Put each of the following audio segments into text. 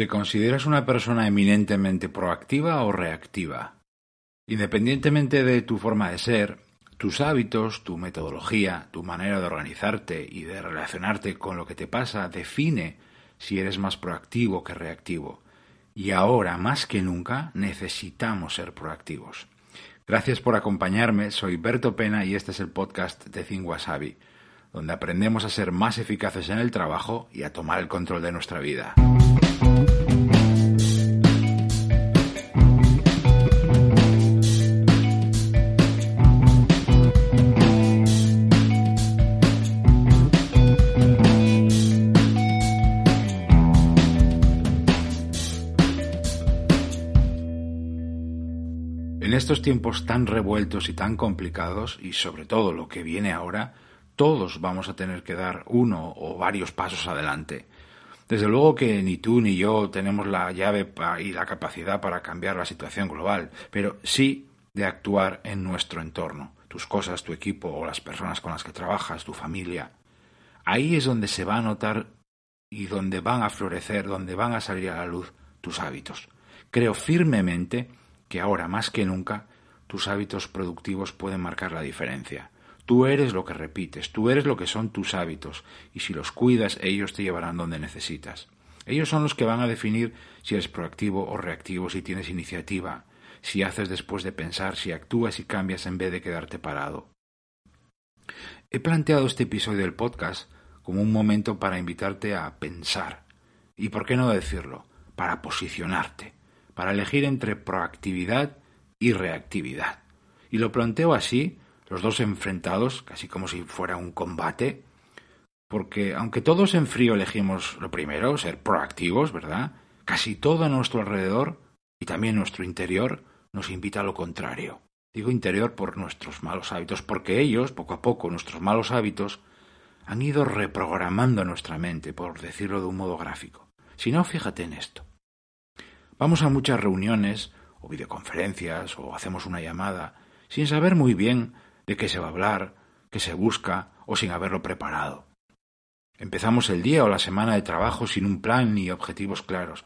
¿Te consideras una persona eminentemente proactiva o reactiva? Independientemente de tu forma de ser, tus hábitos, tu metodología, tu manera de organizarte y de relacionarte con lo que te pasa define si eres más proactivo que reactivo. Y ahora, más que nunca, necesitamos ser proactivos. Gracias por acompañarme, soy Berto Pena y este es el podcast de Think donde aprendemos a ser más eficaces en el trabajo y a tomar el control de nuestra vida. Estos tiempos tan revueltos y tan complicados, y sobre todo lo que viene ahora, todos vamos a tener que dar uno o varios pasos adelante. Desde luego que ni tú ni yo tenemos la llave y la capacidad para cambiar la situación global, pero sí de actuar en nuestro entorno, tus cosas, tu equipo o las personas con las que trabajas, tu familia. Ahí es donde se va a notar y donde van a florecer, donde van a salir a la luz tus hábitos. Creo firmemente que ahora más que nunca tus hábitos productivos pueden marcar la diferencia. Tú eres lo que repites, tú eres lo que son tus hábitos, y si los cuidas, ellos te llevarán donde necesitas. Ellos son los que van a definir si eres proactivo o reactivo, si tienes iniciativa, si haces después de pensar, si actúas y cambias en vez de quedarte parado. He planteado este episodio del podcast como un momento para invitarte a pensar, y por qué no decirlo, para posicionarte para elegir entre proactividad y reactividad. Y lo planteo así, los dos enfrentados, casi como si fuera un combate, porque aunque todos en frío elegimos lo primero, ser proactivos, ¿verdad? Casi todo a nuestro alrededor y también nuestro interior nos invita a lo contrario. Digo interior por nuestros malos hábitos, porque ellos, poco a poco, nuestros malos hábitos, han ido reprogramando nuestra mente, por decirlo de un modo gráfico. Si no, fíjate en esto. Vamos a muchas reuniones o videoconferencias o hacemos una llamada sin saber muy bien de qué se va a hablar, qué se busca o sin haberlo preparado. Empezamos el día o la semana de trabajo sin un plan ni objetivos claros.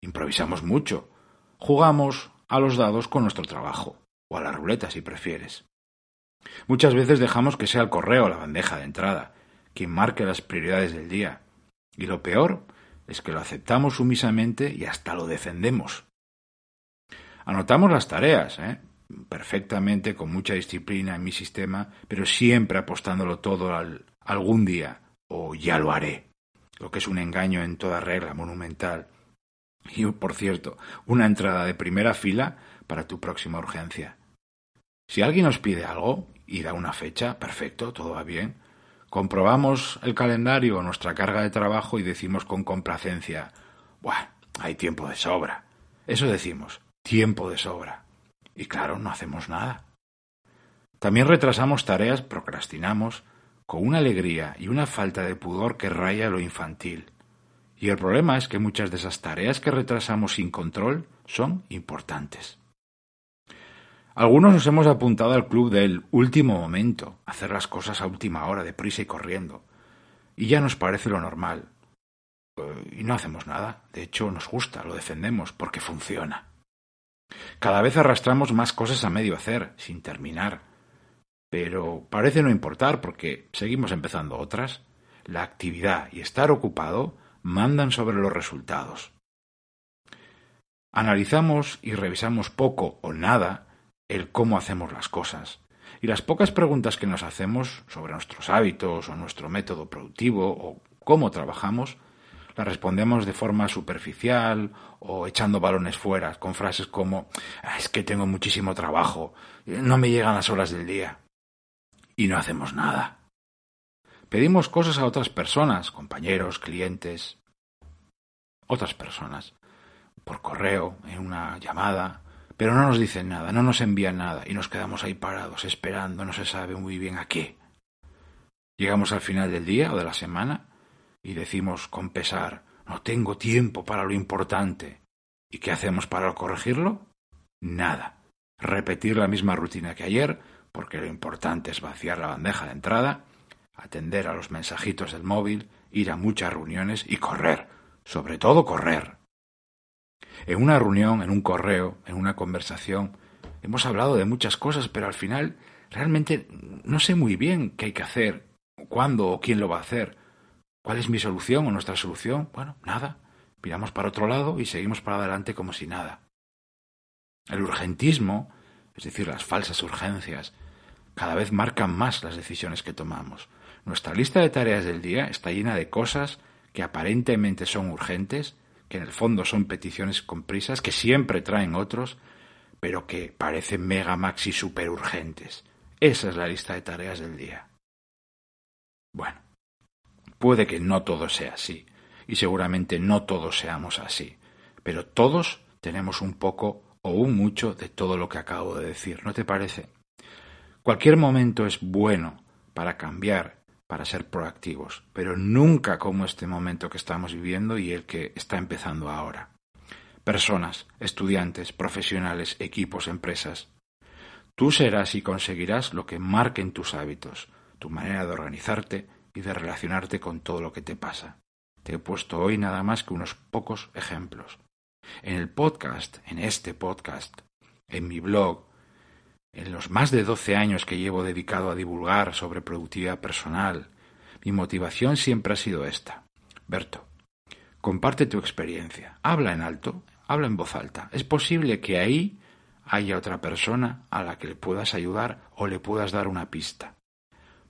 Improvisamos mucho. Jugamos a los dados con nuestro trabajo, o a la ruleta si prefieres. Muchas veces dejamos que sea el correo la bandeja de entrada, quien marque las prioridades del día. Y lo peor es que lo aceptamos sumisamente y hasta lo defendemos. Anotamos las tareas, ¿eh? perfectamente, con mucha disciplina en mi sistema, pero siempre apostándolo todo al algún día, o ya lo haré, lo que es un engaño en toda regla monumental. Y, por cierto, una entrada de primera fila para tu próxima urgencia. Si alguien nos pide algo y da una fecha, perfecto, todo va bien, Comprobamos el calendario nuestra carga de trabajo y decimos con complacencia, Buah, hay tiempo de sobra. Eso decimos, tiempo de sobra. Y claro, no hacemos nada. También retrasamos tareas, procrastinamos, con una alegría y una falta de pudor que raya lo infantil. Y el problema es que muchas de esas tareas que retrasamos sin control son importantes. Algunos nos hemos apuntado al club del último momento, hacer las cosas a última hora, deprisa y corriendo. Y ya nos parece lo normal. Eh, y no hacemos nada. De hecho, nos gusta, lo defendemos, porque funciona. Cada vez arrastramos más cosas a medio hacer, sin terminar. Pero parece no importar porque seguimos empezando otras. La actividad y estar ocupado mandan sobre los resultados. Analizamos y revisamos poco o nada el cómo hacemos las cosas. Y las pocas preguntas que nos hacemos sobre nuestros hábitos o nuestro método productivo o cómo trabajamos, las respondemos de forma superficial o echando balones fuera, con frases como ah, es que tengo muchísimo trabajo, no me llegan las horas del día. Y no hacemos nada. Pedimos cosas a otras personas, compañeros, clientes, otras personas, por correo, en una llamada, pero no nos dicen nada, no nos envían nada y nos quedamos ahí parados, esperando, no se sabe muy bien a qué. Llegamos al final del día o de la semana y decimos con pesar, no tengo tiempo para lo importante. ¿Y qué hacemos para corregirlo? Nada. Repetir la misma rutina que ayer, porque lo importante es vaciar la bandeja de entrada, atender a los mensajitos del móvil, ir a muchas reuniones y correr, sobre todo correr. En una reunión, en un correo, en una conversación, hemos hablado de muchas cosas, pero al final realmente no sé muy bien qué hay que hacer, cuándo o quién lo va a hacer. ¿Cuál es mi solución o nuestra solución? Bueno, nada. Miramos para otro lado y seguimos para adelante como si nada. El urgentismo, es decir, las falsas urgencias, cada vez marcan más las decisiones que tomamos. Nuestra lista de tareas del día está llena de cosas que aparentemente son urgentes, que en el fondo son peticiones con prisas, que siempre traen otros, pero que parecen mega maxi super urgentes. Esa es la lista de tareas del día. Bueno, puede que no todo sea así, y seguramente no todos seamos así, pero todos tenemos un poco o un mucho de todo lo que acabo de decir, ¿no te parece? Cualquier momento es bueno para cambiar, para ser proactivos, pero nunca como este momento que estamos viviendo y el que está empezando ahora. Personas, estudiantes, profesionales, equipos, empresas. Tú serás y conseguirás lo que marquen tus hábitos, tu manera de organizarte y de relacionarte con todo lo que te pasa. Te he puesto hoy nada más que unos pocos ejemplos. En el podcast, en este podcast, en mi blog, en los más de doce años que llevo dedicado a divulgar sobre productividad personal, mi motivación siempre ha sido esta. Berto, comparte tu experiencia, habla en alto, habla en voz alta. Es posible que ahí haya otra persona a la que le puedas ayudar o le puedas dar una pista.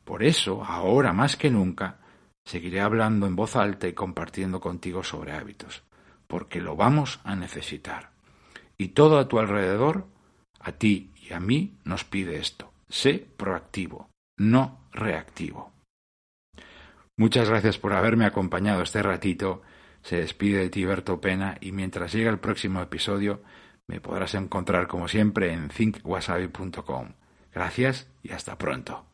Por eso, ahora más que nunca, seguiré hablando en voz alta y compartiendo contigo sobre hábitos, porque lo vamos a necesitar. Y todo a tu alrededor, a ti y a mí, nos pide esto. Sé proactivo, no reactivo. Muchas gracias por haberme acompañado este ratito. Se despide de Tiberto Pena y mientras llega el próximo episodio me podrás encontrar como siempre en thinkwasabi.com. Gracias y hasta pronto.